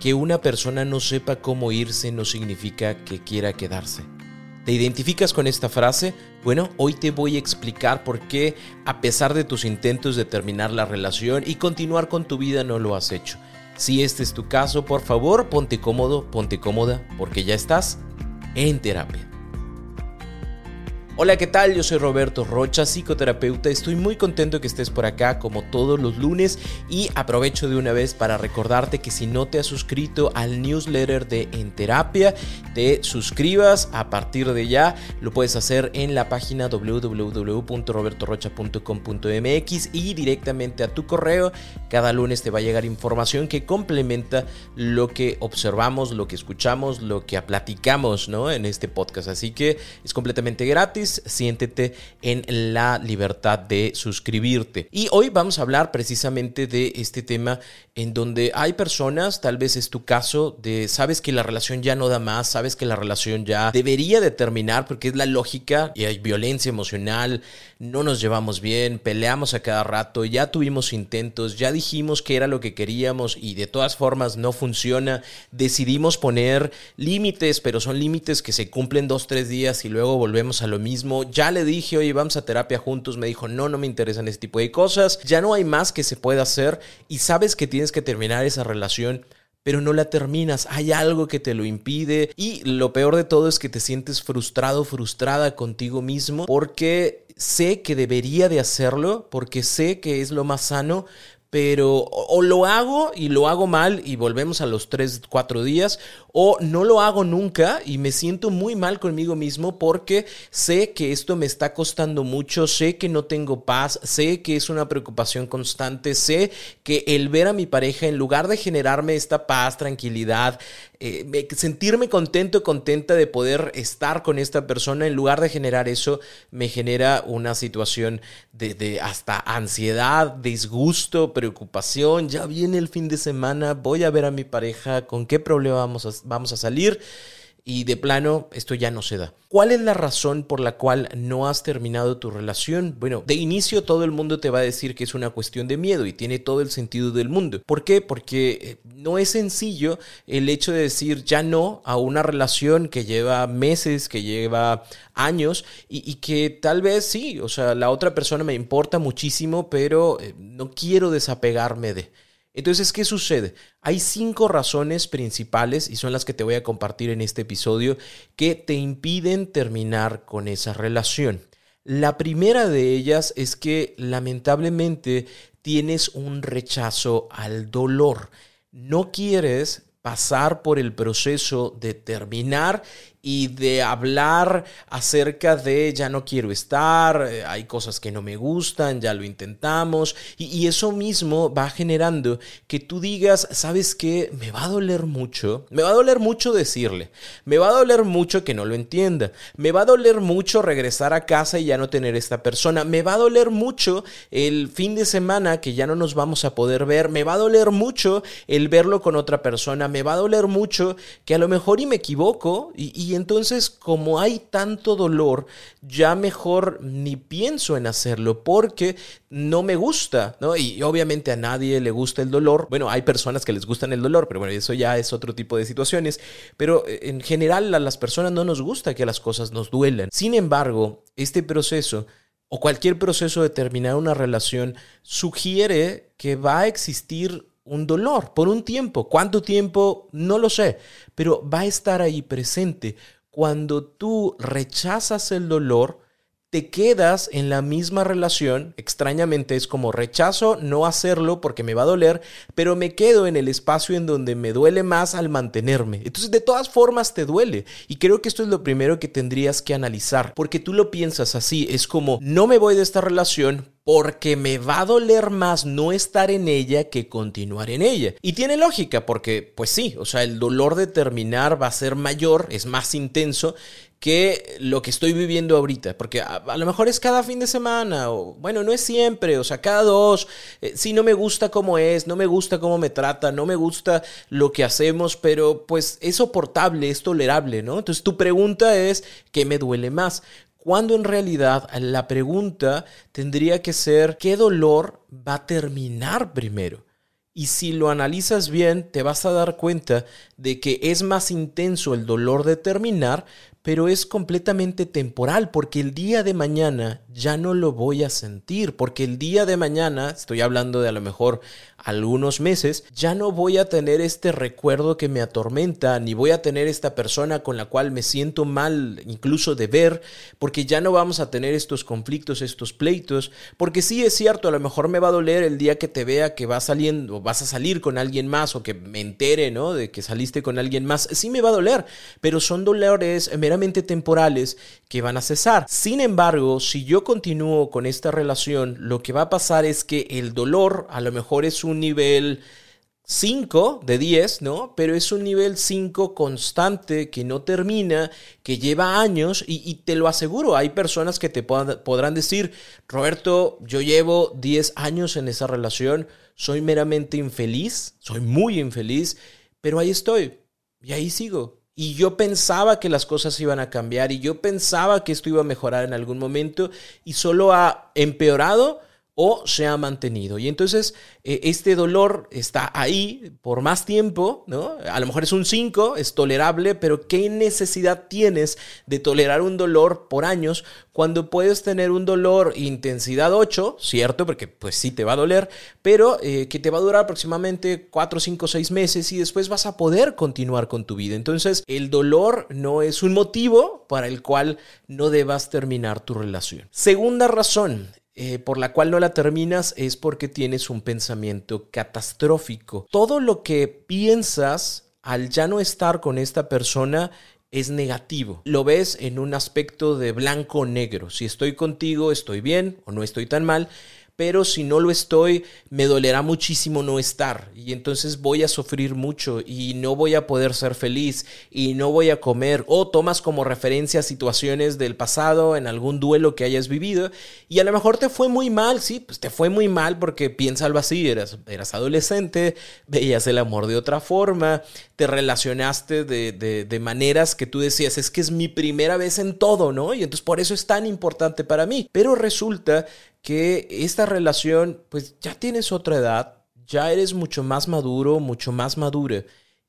Que una persona no sepa cómo irse no significa que quiera quedarse. ¿Te identificas con esta frase? Bueno, hoy te voy a explicar por qué, a pesar de tus intentos de terminar la relación y continuar con tu vida, no lo has hecho. Si este es tu caso, por favor, ponte cómodo, ponte cómoda, porque ya estás en terapia. Hola, ¿qué tal? Yo soy Roberto Rocha, psicoterapeuta. Estoy muy contento que estés por acá como todos los lunes y aprovecho de una vez para recordarte que si no te has suscrito al newsletter de En Terapia, te suscribas a partir de ya. Lo puedes hacer en la página www.robertorocha.com.mx y directamente a tu correo. Cada lunes te va a llegar información que complementa lo que observamos, lo que escuchamos, lo que platicamos ¿no? en este podcast. Así que es completamente gratis siéntete en la libertad de suscribirte. Y hoy vamos a hablar precisamente de este tema en donde hay personas, tal vez es tu caso, de sabes que la relación ya no da más, sabes que la relación ya debería de terminar porque es la lógica y hay violencia emocional, no nos llevamos bien, peleamos a cada rato, ya tuvimos intentos, ya dijimos que era lo que queríamos y de todas formas no funciona, decidimos poner límites, pero son límites que se cumplen dos, tres días y luego volvemos a lo mismo ya le dije, oye, vamos a terapia juntos. Me dijo, no, no me interesan ese tipo de cosas. Ya no hay más que se pueda hacer y sabes que tienes que terminar esa relación pero no la terminas, hay algo que te lo impide y lo peor de todo es que te sientes frustrado, frustrada contigo mismo porque sé que debería de hacerlo, porque sé que es lo más sano, pero o lo hago y lo hago mal y volvemos a los 3, 4 días, o no lo hago nunca y me siento muy mal conmigo mismo porque sé que esto me está costando mucho, sé que no tengo paz, sé que es una preocupación constante, sé que el ver a mi pareja en lugar de generarme esta paz, tranquilidad, eh, sentirme contento, contenta de poder estar con esta persona, en lugar de generar eso, me genera una situación de, hasta ansiedad, disgusto, preocupación, ya viene el fin de semana, voy a ver a mi pareja, con qué problema vamos vamos a salir y de plano esto ya no se da. ¿Cuál es la razón por la cual no has terminado tu relación? Bueno, de inicio todo el mundo te va a decir que es una cuestión de miedo y tiene todo el sentido del mundo. ¿Por qué? Porque eh, no es sencillo el hecho de decir ya no a una relación que lleva meses, que lleva años y, que tal vez sí, o sea, la otra persona me importa muchísimo, pero eh, no quiero desapegarme de... Entonces, ¿qué sucede? Hay cinco razones principales, y son las que te voy a compartir en este episodio, que te impiden terminar con esa relación. La primera de ellas es que lamentablemente tienes un rechazo al dolor. No quieres pasar por el proceso de terminar y de hablar acerca de ya no quiero estar, eh, hay cosas que no me gustan, ya lo intentamos, y, eso mismo va generando que tú digas, ¿sabes qué? Me va a doler mucho, me va a doler mucho decirle, me va a doler mucho que no lo entienda, me va a doler mucho regresar a casa y ya no tener esta persona, me va a doler mucho el fin de semana que ya no nos vamos a poder ver, me va a doler mucho el verlo con otra persona, me va a doler mucho que a lo mejor y me equivoco y entonces como hay tanto dolor, ya mejor ni pienso en hacerlo porque no me gusta, ¿no? Y obviamente a nadie le gusta el dolor. Bueno, hay personas que les gustan el dolor, pero bueno, eso ya es otro tipo de situaciones. Pero eh, en general a las personas no nos gusta que las cosas nos duelan. Sin embargo, este proceso o cualquier proceso de terminar una relación sugiere que va a existir un dolor por un tiempo. ¿Cuánto tiempo? No lo sé, pero va a estar ahí presente. Cuando tú rechazas el dolor, te quedas en la misma relación, extrañamente es como rechazo no hacerlo porque me va a doler, pero me quedo en el espacio en donde me duele más al mantenerme. Entonces de todas formas te duele y creo que esto es lo primero que tendrías que analizar, porque tú lo piensas así, es como no me voy de esta relación porque me va a doler más no estar en ella que continuar en ella. Y tiene lógica, porque pues sí, o sea, el dolor de terminar va a ser mayor, es más intenso que lo que estoy viviendo ahorita, porque a, lo mejor es cada fin de semana, o bueno, no es siempre, o sea, cada dos, eh, sí no me gusta cómo es, no me gusta cómo me trata, no me gusta lo que hacemos, pero pues es soportable, es tolerable, ¿no? Entonces tu pregunta es, ¿qué me duele más? Cuando en realidad la pregunta tendría que ser ¿qué dolor va a terminar primero? Y si lo analizas bien, te vas a dar cuenta de que es más intenso el dolor de terminar, pero es completamente temporal, porque el día de mañana ya no lo voy a sentir, porque el día de mañana, estoy hablando de a lo mejor algunos meses, ya no voy a tener este recuerdo que me atormenta, ni voy a tener esta persona con la cual me siento mal incluso de ver, porque ya no vamos a tener estos conflictos, estos pleitos, porque sí es cierto, a lo mejor me va a doler el día que te vea que vas saliendo, vas a salir con alguien más, o que me entere, ¿no? De que saliste con alguien más, sí me va a doler, pero son dolores meramente temporales que van a cesar. Sin embargo, si yo continúo con esta relación, lo que va a pasar es que el dolor a lo mejor es un nivel 5 de 10, ¿no? Pero es un nivel 5 constante que no termina, que lleva años y, te lo aseguro, hay personas que te podrán decir, Roberto, yo llevo 10 años en esa relación, soy meramente infeliz, soy muy infeliz, pero ahí estoy y ahí sigo. Y yo pensaba que las cosas iban a cambiar y yo pensaba que esto iba a mejorar en algún momento y solo ha empeorado o se ha mantenido. Y entonces eh, este dolor está ahí por más tiempo, ¿no? A lo mejor es un 5, es tolerable, pero ¿qué necesidad tienes de tolerar un dolor por años cuando puedes tener un dolor intensidad 8, cierto? Porque pues sí te va a doler, pero eh, que te va a durar aproximadamente 4, 5, 6 meses y después vas a poder continuar con tu vida. Entonces el dolor no es un motivo para el cual no debas terminar tu relación. Segunda razón, eh, por la cual no la terminas es porque tienes un pensamiento catastrófico. Todo lo que piensas al ya no estar con esta persona es negativo. Lo ves en un aspecto de blanco o negro. Si estoy contigo, estoy bien o no estoy tan mal pero si no lo estoy, me dolerá muchísimo no estar. Y entonces voy a sufrir mucho y no voy a poder ser feliz y no voy a comer. O tomas como referencia situaciones del pasado en algún duelo que hayas vivido y a lo mejor te fue muy mal, sí, pues te fue muy mal porque piensa algo así, eras, eras adolescente, veías el amor de otra forma, te relacionaste de, de, de maneras que tú decías, es que es mi primera vez en todo, ¿no? Y entonces por eso es tan importante para mí, pero resulta que esta relación, pues ya tienes otra edad, ya eres mucho más maduro, mucho más madura.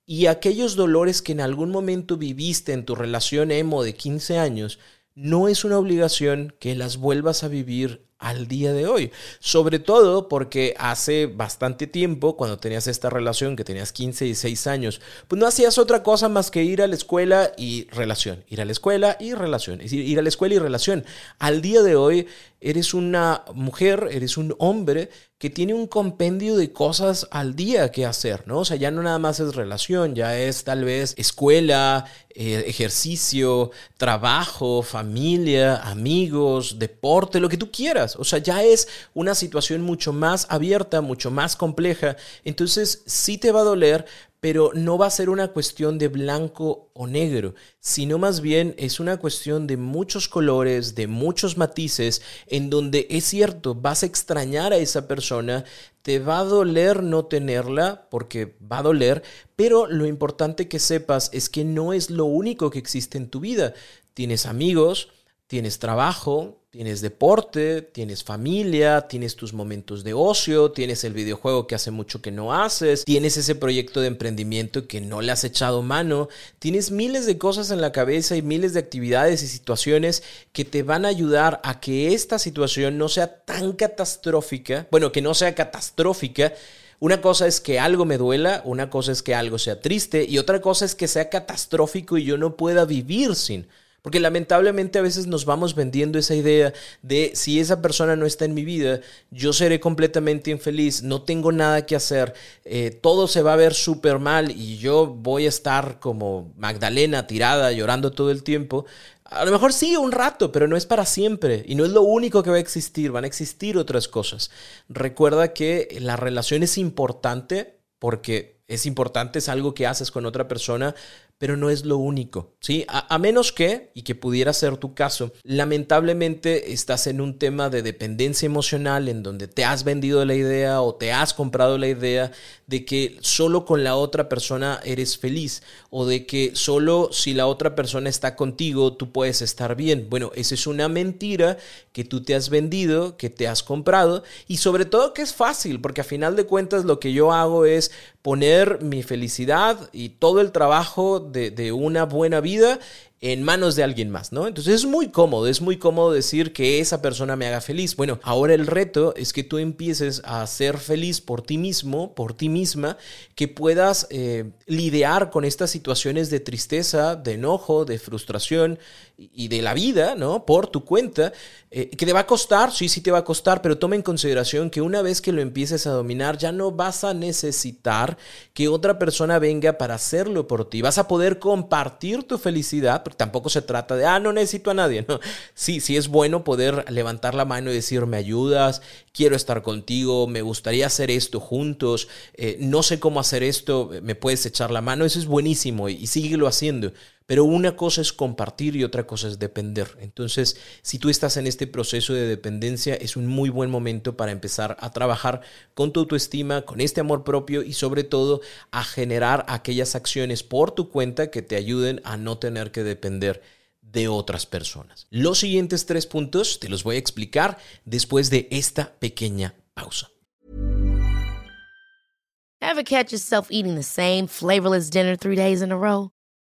Y aquellos dolores que en algún momento viviste en tu relación emo de 15 años, no es una obligación que las vuelvas a vivir al día de hoy. Sobre todo porque hace bastante tiempo, cuando tenías esta relación, que tenías 15 y 6 años, pues no hacías otra cosa más que ir a la escuela y relación. Ir a la escuela y relación. Ir a la escuela y relación. Al día de hoy eres una mujer, eres un hombre que tiene un compendio de cosas al día que hacer, ¿no? O sea, ya no nada más es relación, ya es tal vez escuela, eh, ejercicio, trabajo, familia, amigos, deporte, lo que tú quieras. O sea, ya es una situación mucho más abierta, mucho más compleja. Entonces, sí te va a doler, pero no va a ser una cuestión de blanco o negro, sino más bien es una cuestión de muchos colores, de muchos matices, en donde es cierto, vas a extrañar a esa persona, te va a doler no tenerla, porque va a doler, pero lo importante que sepas es que no es lo único que existe en tu vida. Tienes amigos, tienes trabajo, Tienes deporte, tienes familia, tienes tus momentos de ocio, tienes el videojuego que hace mucho que no haces, tienes ese proyecto de emprendimiento que no le has echado mano, tienes miles de cosas en la cabeza y miles de actividades y situaciones que te van a ayudar a que esta situación no sea tan catastrófica, bueno, que no sea catastrófica, una cosa es que algo me duela, una cosa es que algo sea triste y otra cosa es que sea catastrófico y yo no pueda vivir sin. Porque lamentablemente a veces nos vamos vendiendo esa idea de si esa persona no está en mi vida, yo seré completamente infeliz, no tengo nada que hacer, eh, todo se va a ver súper mal y yo voy a estar como Magdalena tirada llorando todo el tiempo. A lo mejor sigue un rato, pero no es para siempre y no es lo único que va a existir, van a existir otras cosas. Recuerda que la relación es importante porque es importante, es algo que haces con otra persona, pero no es lo único, ¿sí? A, menos que, y que pudiera ser tu caso, lamentablemente estás en un tema de dependencia emocional en donde te has vendido la idea o te has comprado la idea de que solo con la otra persona eres feliz o de que solo si la otra persona está contigo tú puedes estar bien. Bueno, esa es una mentira que tú te has vendido, que te has comprado y sobre todo que es fácil, porque a final de cuentas lo que yo hago es poner mi felicidad y todo el trabajo de, una buena vida en manos de alguien más, ¿no? Entonces es muy cómodo, es muy cómodo decir que esa persona me haga feliz. Bueno, ahora el reto es que tú empieces a ser feliz por ti mismo, por ti misma, que puedas eh, lidiar con estas situaciones de tristeza, de enojo, de frustración y de la vida, ¿no? Por tu cuenta, eh, que te va a costar, sí, sí te va a costar, pero toma en consideración que una vez que lo empieces a dominar, ya no vas a necesitar que otra persona venga para hacerlo por ti. Vas a poder compartir tu felicidad tampoco se trata de, ah, no necesito a nadie, ¿no? Sí, sí es bueno poder levantar la mano y decir, me ayudas, quiero estar contigo, me gustaría hacer esto juntos, eh, no sé cómo hacer esto, me puedes echar la mano, eso es buenísimo y, y síguelo haciendo. Pero una cosa es compartir y otra cosa es depender. Entonces, si tú estás en este proceso de dependencia, es un muy buen momento para empezar a trabajar con tu autoestima, con este amor propio y sobre todo a generar aquellas acciones por tu cuenta que te ayuden a no tener que depender de otras personas. Los siguientes tres puntos te los voy a explicar después de esta pequeña pausa.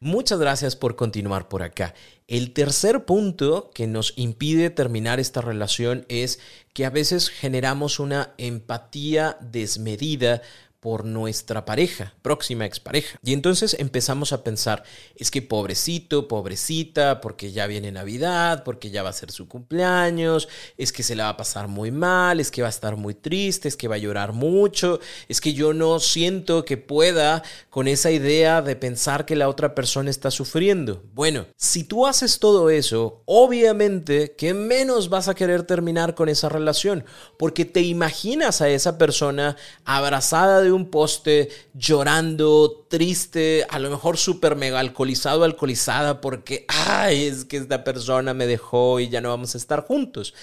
Muchas gracias por continuar por acá. El tercer punto que nos impide terminar esta relación es que a veces generamos una empatía desmedida por nuestra pareja, próxima expareja. Y entonces empezamos a pensar, es que pobrecito, pobrecita, porque ya viene Navidad, porque ya va a ser su cumpleaños, es que se la va a pasar muy mal, es que va a estar muy triste, es que va a llorar mucho, es que yo no siento que pueda con esa idea de pensar que la otra persona está sufriendo. Bueno, si tú haces todo eso, obviamente que menos vas a querer terminar con esa relación, porque te imaginas a esa persona abrazada un poste llorando, triste, a lo mejor súper mega alcoholizado, alcoholizada, porque, ay, es que esta persona me dejó y ya no vamos a estar juntos.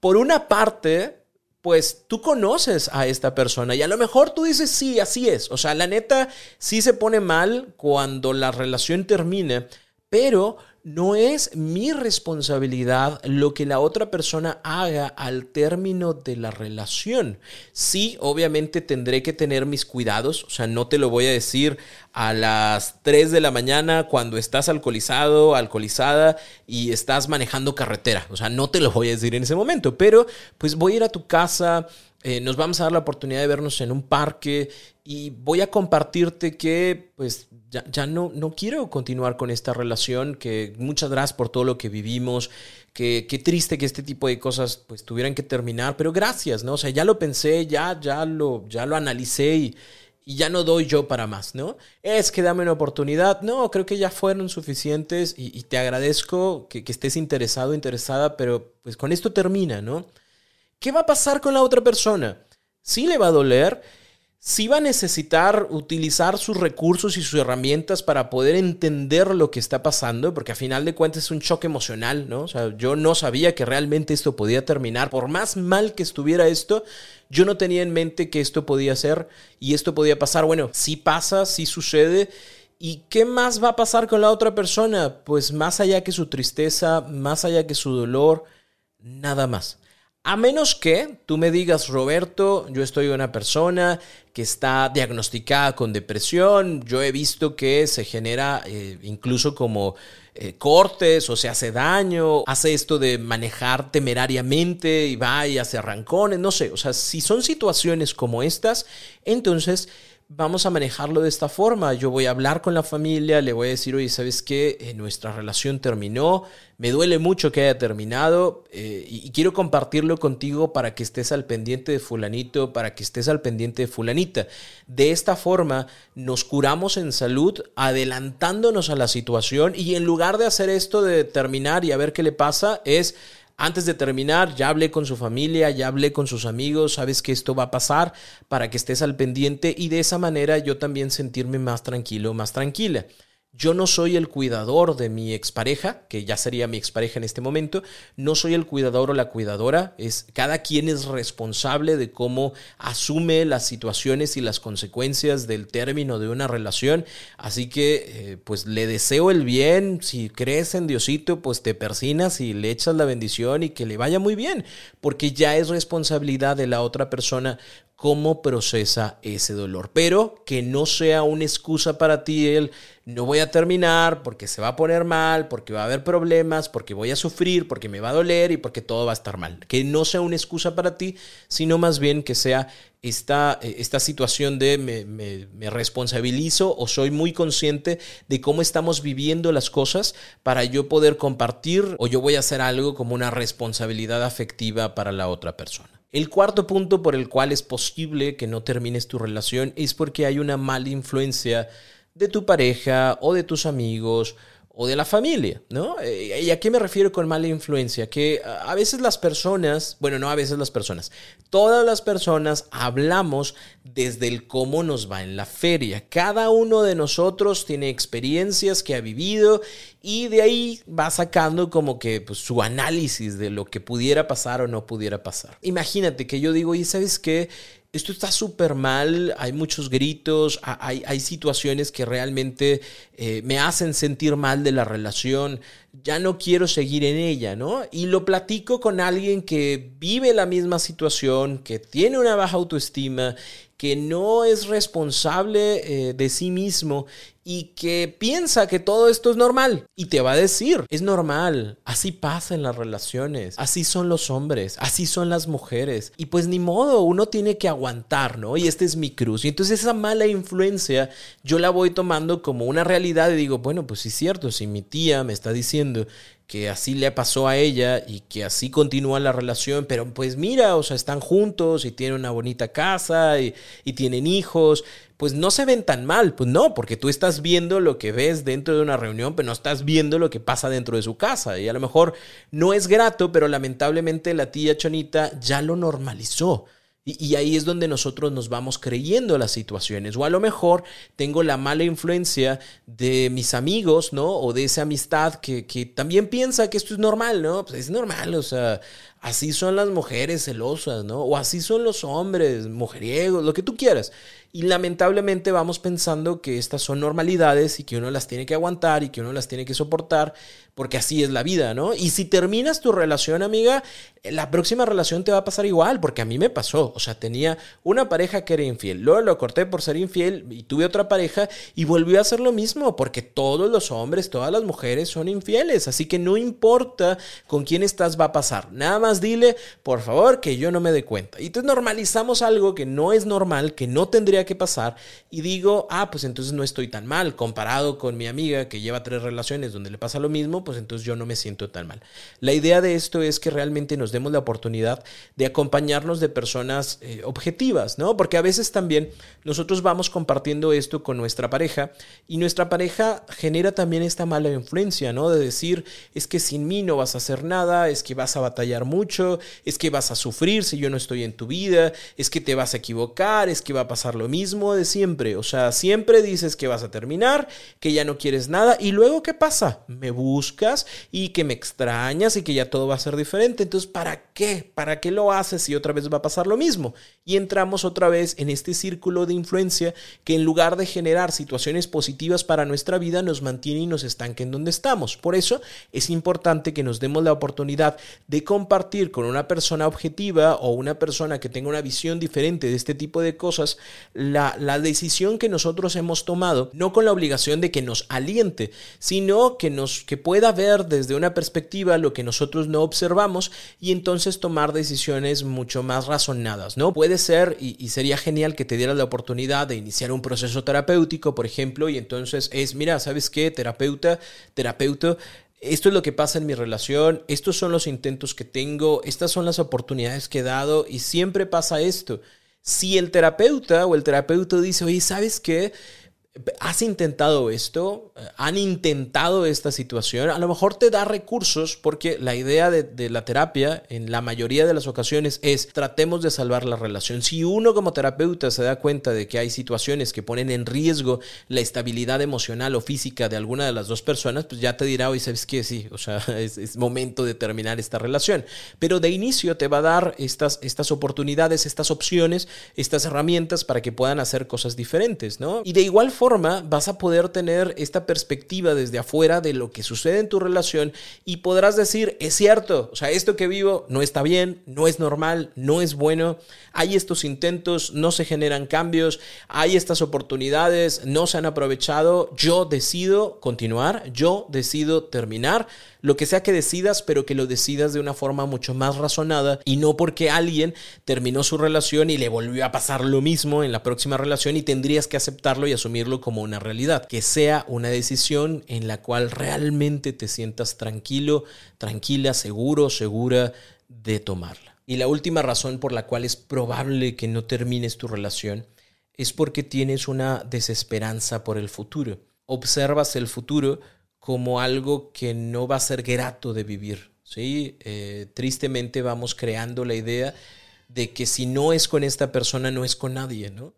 Por una parte, pues tú conoces a esta persona y a lo mejor tú dices, sí, así es. O sea, la neta sí se pone mal cuando la relación termina, pero no es mi responsabilidad lo que la otra persona haga al término de la relación. Sí, obviamente tendré que tener mis cuidados, o sea, no te lo voy a decir a las 3 de la mañana cuando estás alcoholizado, alcoholizada y estás manejando carretera, o sea, no te lo voy a decir en ese momento, pero pues voy a ir a tu casa, eh, nos vamos a dar la oportunidad de vernos en un parque y voy a compartirte que pues ya, no, no quiero continuar con esta relación, que muchas gracias por todo lo que vivimos, que qué triste que este tipo de cosas pues tuvieran que terminar, pero gracias, ¿no? O sea, ya lo pensé, ya, ya, lo, ya lo analicé y, ya no doy yo para más, ¿no? Es que dame una oportunidad, no, creo que ya fueron suficientes y, te agradezco que, que estés interesado, interesada, pero pues con esto termina, ¿no? ¿Qué va a pasar con la otra persona? Sí le va a doler, sí va a necesitar utilizar sus recursos y sus herramientas para poder entender lo que está pasando, porque a final de cuentas es un choque emocional, ¿no? O sea, yo no sabía que realmente esto podía terminar. Por más mal que estuviera esto, yo no tenía en mente que esto podía ser y esto podía pasar. Bueno, sí pasa, sí sucede. ¿Y qué más va a pasar con la otra persona? Pues más allá que su tristeza, más allá que su dolor, nada más A menos que tú me digas, Roberto, yo estoy una persona que está diagnosticada con depresión, yo he visto que se genera eh, incluso como eh, cortes o se hace daño, hace esto de manejar temerariamente y va y hace arrancones, no sé, o sea, si son situaciones como estas, entonces vamos a manejarlo de esta forma. Yo voy a hablar con la familia, le voy a decir, oye, ¿sabes qué? Eh, nuestra relación terminó, me duele mucho que haya terminado eh, y, quiero compartirlo contigo para que estés al pendiente de fulanito, para que estés al pendiente de fulanita. De esta forma nos curamos en salud, adelantándonos a la situación y en lugar de hacer esto de terminar y a ver qué le pasa, es antes de terminar, ya hablé con su familia, ya hablé con sus amigos, sabes que esto va a pasar para que estés al pendiente y de esa manera yo también sentirme más tranquilo, más tranquila. Yo no soy el cuidador de mi expareja, que ya sería mi expareja en este momento, no soy el cuidador o la cuidadora, es cada quien es responsable de cómo asume las situaciones y las consecuencias del término de una relación, así que eh, pues le deseo el bien, si crees en Diosito, pues te persinas y le echas la bendición y que le vaya muy bien, porque ya es responsabilidad de la otra persona cómo procesa ese dolor, pero que no sea una excusa para ti el no voy a terminar porque se va a poner mal, porque va a haber problemas, porque voy a sufrir, porque me va a doler y porque todo va a estar mal. Que no sea una excusa para ti, sino más bien que sea esta, eh, esta situación de me, me responsabilizo o soy muy consciente de cómo estamos viviendo las cosas para yo poder compartir o yo voy a hacer algo como una responsabilidad afectiva para la otra persona. El cuarto punto por el cual es posible que no termines tu relación es porque hay una mala influencia de tu pareja o de tus amigos o de la familia, ¿no? Eh, ¿Y a qué me refiero con mala influencia? Que a veces las personas, bueno, no a veces las personas, todas las personas hablamos desde el cómo nos va en la feria. Cada uno de nosotros tiene experiencias que ha vivido y de ahí va sacando como que pues, su análisis de lo que pudiera pasar o no pudiera pasar. Imagínate que yo digo, y sabes qué, esto está súper mal, hay muchos gritos, hay, hay situaciones que realmente eh, me hacen sentir mal de la relación, ya no quiero seguir en ella, ¿no? Y lo platico con alguien que vive la misma situación, que tiene una baja autoestima, que no es responsable eh, de sí mismo y que piensa que todo esto es normal y te va a decir, es normal, así pasa en las relaciones, así son los hombres, así son las mujeres y pues ni modo, uno tiene que aguantar, ¿no? Y este es mi cruz. Y entonces esa mala influencia yo la voy tomando como una realidad y digo, bueno, pues sí es cierto, si mi tía me está diciendo que así le pasó a ella y que así continúa la relación, pero pues mira, o sea, están juntos y tienen una bonita casa y, y, tienen hijos, pues no se ven tan mal, pues no, porque tú estás viendo lo que ves dentro de una reunión, pero no estás viendo lo que pasa dentro de su casa y a lo mejor no es grato, pero lamentablemente la tía Chonita ya lo normalizó. Y, ahí es donde nosotros nos vamos creyendo las situaciones. O a lo mejor tengo la mala influencia de mis amigos, ¿no? O de esa amistad que, que también piensa que esto es normal, ¿no? Pues es normal, o sea, así son las mujeres celosas, ¿no? O así son los hombres, mujeriegos, lo que tú quieras. Y lamentablemente vamos pensando que estas son normalidades y que uno las tiene que aguantar y que uno las tiene que soportar, porque así es la vida, ¿no? Y si terminas tu relación, amiga, la próxima relación te va a pasar igual, porque a mí me pasó. O sea, tenía una pareja que era infiel, luego lo corté por ser infiel y tuve otra pareja y volvió a hacer lo mismo, porque todos los hombres, todas las mujeres son infieles, así que no importa con quién estás, va a pasar. Nada más dile, por favor, que yo no me dé cuenta. Y entonces normalizamos algo que no es normal, que no tendría que pasar, y digo, ah, pues entonces no estoy tan mal, comparado con mi amiga que lleva tres relaciones donde le pasa lo mismo, pues entonces yo no me siento tan mal. La idea de esto es que realmente nos demos la oportunidad de acompañarnos de personas eh, objetivas, ¿no? Porque a veces también nosotros vamos compartiendo esto con nuestra pareja y nuestra pareja genera también esta mala influencia, ¿no? De decir, es que sin mí no vas a hacer nada, es que vas a batallar mucho, es que vas a sufrir si yo no estoy en tu vida, es que te vas a equivocar, es que va a pasar lo mismo de siempre, o sea, siempre dices que vas a terminar, que ya no quieres nada y luego ¿qué pasa? Me buscas y que me extrañas y que ya todo va a ser diferente. Entonces, ¿para qué? ¿Para qué lo haces si otra vez va a pasar lo mismo? Y entramos otra vez en este círculo de influencia que en lugar de generar situaciones positivas para nuestra vida, nos mantiene y nos estanca en donde estamos. Por eso es importante que nos demos la oportunidad de compartir compartir con una persona objetiva o una persona que tenga una visión diferente de este tipo de cosas, la, la decisión que nosotros hemos tomado, no con la obligación de que nos aliente, sino que, nos, que pueda ver desde una perspectiva lo que nosotros no observamos y entonces tomar decisiones mucho más razonadas, ¿no? Puede ser, y, y sería genial que te dieras la oportunidad de iniciar un proceso terapéutico, por ejemplo, y entonces es, mira, ¿sabes qué? Terapeuta, terapeuta, esto es lo que pasa en mi relación, estos son los intentos que tengo, estas son las oportunidades que he dado y siempre pasa esto. Si el terapeuta o el terapeuta dice, oye, ¿sabes qué? Has intentado esto, han intentado esta situación, a lo mejor te da recursos porque la idea de, la terapia en la mayoría de las ocasiones es tratemos de salvar la relación. Si uno como terapeuta se da cuenta de que hay situaciones que ponen en riesgo la estabilidad emocional o física de alguna de las dos personas, pues ya te dirá, oye, ¿sabes qué? Sí, o sea, es, momento de terminar esta relación. Pero de inicio te va a dar estas, estas oportunidades, estas opciones, estas herramientas para que puedan hacer cosas diferentes, ¿no? Y de igual forma, vas a poder tener esta perspectiva desde afuera de lo que sucede en tu relación y podrás decir, es cierto, o sea, esto que vivo no está bien, no es normal, no es bueno, hay estos intentos, no se generan cambios, hay estas oportunidades, no se han aprovechado, yo decido continuar, yo decido terminar, lo que sea que decidas, pero que lo decidas de una forma mucho más razonada y no porque alguien terminó su relación y le volvió a pasar lo mismo en la próxima relación y tendrías que aceptarlo y asumirlo como una realidad. Que sea una decisión en la cual realmente te sientas tranquilo, tranquila, seguro, segura de tomarla. Y la última razón por la cual es probable que no termines tu relación es porque tienes una desesperanza por el futuro. Observas el futuro como algo que no va a ser grato de vivir. ¿sí? Eh, tristemente vamos creando la idea de que si no es con esta persona, no es con nadie, ¿no?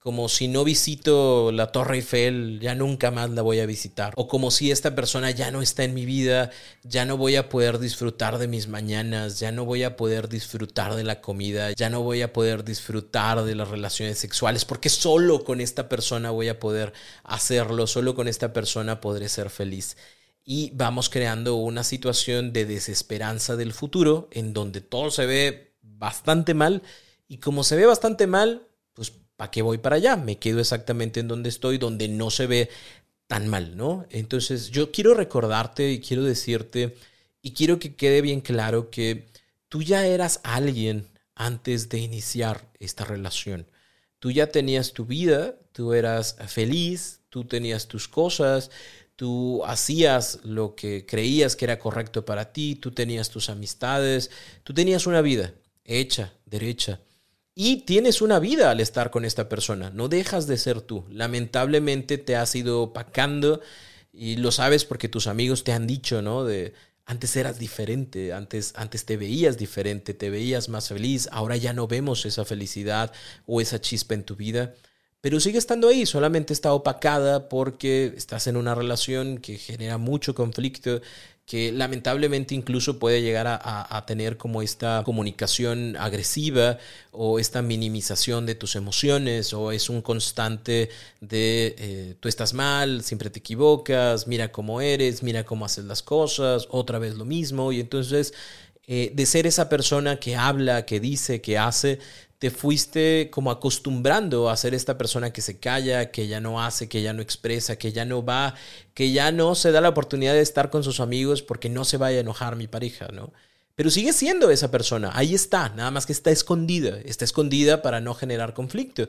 Como si no visito la Torre Eiffel, ya nunca más la voy a visitar. O como si esta persona ya no está en mi vida, ya no voy a poder disfrutar de mis mañanas, ya no voy a poder disfrutar de la comida, ya no voy a poder disfrutar de las relaciones sexuales, porque solo con esta persona voy a poder hacerlo, solo con esta persona podré ser feliz. Y vamos creando una situación de desesperanza del futuro en donde todo se ve bastante mal. Y como se ve bastante mal, ¿para qué voy para allá? Me quedo exactamente en donde estoy, donde no se ve tan mal, ¿no? Entonces yo quiero recordarte y quiero decirte y quiero que quede bien claro que tú ya eras alguien antes de iniciar esta relación. Tú ya tenías tu vida, tú eras feliz, tú tenías tus cosas, tú hacías lo que creías que era correcto para ti, tú tenías tus amistades, tú tenías una vida hecha, derecha. Y tienes una vida al estar con esta persona, no dejas de ser tú. Lamentablemente te has ido opacando y lo sabes porque tus amigos te han dicho, ¿no? De antes eras diferente, antes, antes te veías diferente, te veías más feliz, ahora ya no vemos esa felicidad o esa chispa en tu vida pero sigue estando ahí, solamente está opacada porque estás en una relación que genera mucho conflicto, que lamentablemente incluso puede llegar a, tener como esta comunicación agresiva o esta minimización de tus emociones o es un constante de eh, tú estás mal, siempre te equivocas, mira cómo eres, mira cómo haces las cosas, otra vez lo mismo. Y entonces eh, de ser esa persona que habla, que dice, que hace, te fuiste como acostumbrando a ser esta persona que se calla, que ya no hace, que ya no expresa, que ya no va, que ya no se da la oportunidad de estar con sus amigos porque no se vaya a enojar mi pareja, ¿no? Pero sigue siendo esa persona, ahí está, nada más que está escondida, está escondida para no generar conflicto.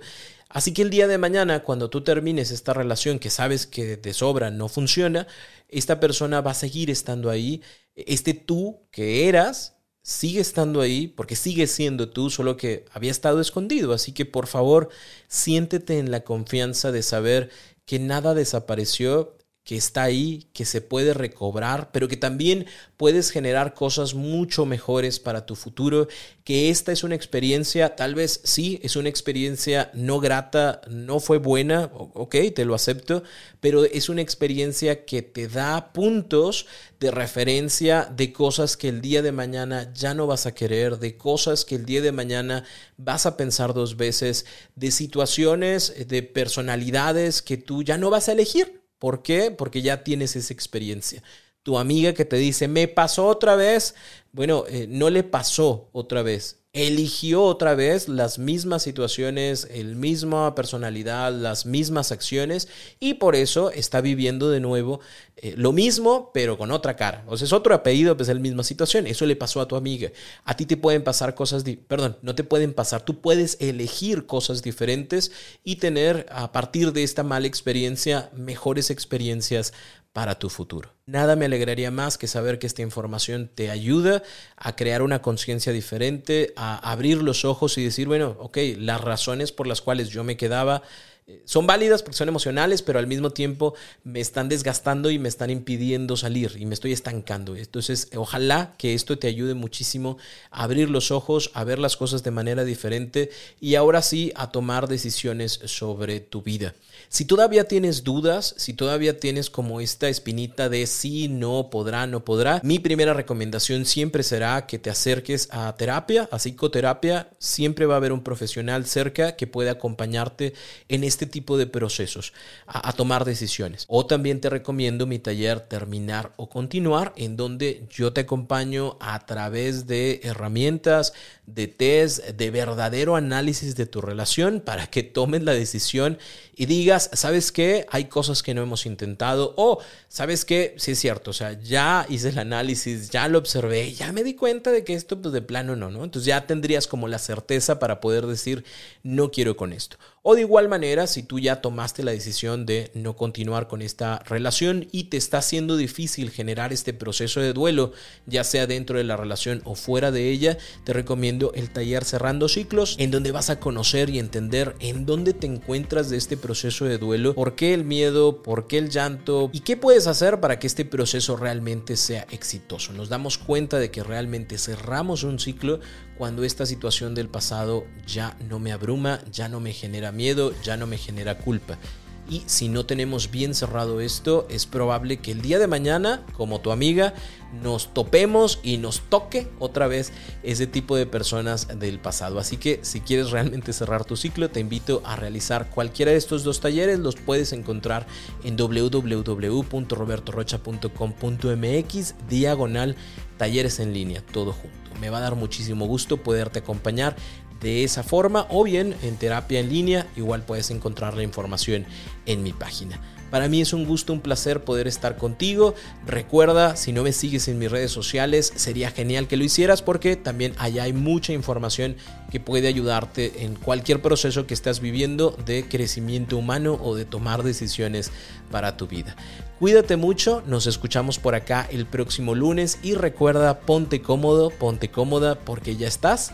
Así que el día de mañana, cuando tú termines esta relación que sabes que de sobra no funciona, esta persona va a seguir estando ahí, este tú que eras, sigue estando ahí porque sigue siendo tú, solo que había estado escondido. Así que por favor, siéntete en la confianza de saber que nada desapareció, que está ahí, que se puede recobrar, pero que también puedes generar cosas mucho mejores para tu futuro, que esta es una experiencia, tal vez sí, es una experiencia no grata, no fue buena, ok, te lo acepto, pero es una experiencia que te da puntos de referencia de cosas que el día de mañana ya no vas a querer, de cosas que el día de mañana vas a pensar dos veces, de situaciones, de personalidades que tú ya no vas a elegir. ¿Por qué? Porque ya tienes esa experiencia. Tu amiga que te dice, me pasó otra vez, bueno, eh, no le pasó otra vez eligió otra vez las mismas situaciones, el misma personalidad, las mismas acciones y por eso está viviendo de nuevo eh, lo mismo pero con otra cara. O sea, es otro apellido, pues es la misma situación. Eso le pasó a tu amiga. A ti te pueden pasar cosas, perdón, no te pueden pasar. Tú puedes elegir cosas diferentes y tener a partir de esta mala experiencia mejores experiencias para tu futuro. Nada me alegraría más que saber que esta información te ayuda a crear una conciencia diferente, a abrir los ojos y decir, bueno, ok, las razones por las cuales yo me quedaba eh, son válidas porque son emocionales, pero al mismo tiempo me están desgastando y me están impidiendo salir y me estoy estancando. Entonces, ojalá que esto te ayude muchísimo a abrir los ojos, a ver las cosas de manera diferente y ahora sí a tomar decisiones sobre tu vida. Si todavía tienes dudas, si todavía tienes como esta espinita de sí, no, podrá, no podrá, mi primera recomendación siempre será que te acerques a terapia, a psicoterapia. Siempre va a haber un profesional cerca que pueda acompañarte en este tipo de procesos, a, tomar decisiones. O también te recomiendo mi taller Terminar o Continuar, en donde yo te acompaño a través de herramientas, de test, de verdadero análisis de tu relación para que tomes la decisión y digas, ¿sabes qué? Hay cosas que no hemos intentado o, ¿sabes qué? Sí es cierto, o sea, ya hice el análisis, ya lo observé, ya me di cuenta de que esto pues de plano no, ¿no? Entonces ya tendrías como la certeza para poder decir, no quiero con esto. O de igual manera, si tú ya tomaste la decisión de no continuar con esta relación y te está siendo difícil generar este proceso de duelo, ya sea dentro de la relación o fuera de ella, te recomiendo el taller Cerrando Ciclos, en donde vas a conocer y entender en dónde te encuentras de este proceso de duelo, por qué el miedo, por qué el llanto y qué puedes hacer para que este proceso realmente sea exitoso. Nos damos cuenta de que realmente cerramos un ciclo cuando esta situación del pasado ya no me abruma, ya no me genera miedo, ya no me genera culpa. Y si no tenemos bien cerrado esto, es probable que el día de mañana, como tu amiga, nos topemos y nos toque otra vez ese tipo de personas del pasado. Así que si quieres realmente cerrar tu ciclo, te invito a realizar cualquiera de estos dos talleres. Los puedes encontrar en www.robertorocha.com.mx diagonal talleres en línea, todo junto. Me va a dar muchísimo gusto poderte acompañar de esa forma o bien en terapia en línea, igual puedes encontrar la información en mi página. Para mí es un gusto, un placer poder estar contigo. Recuerda, si no me sigues en mis redes sociales, sería genial que lo hicieras porque también allá hay mucha información que puede ayudarte en cualquier proceso que estás viviendo de crecimiento humano o de tomar decisiones para tu vida. Cuídate mucho, nos escuchamos por acá el próximo lunes y recuerda, ponte cómodo, ponte cómoda porque ya estás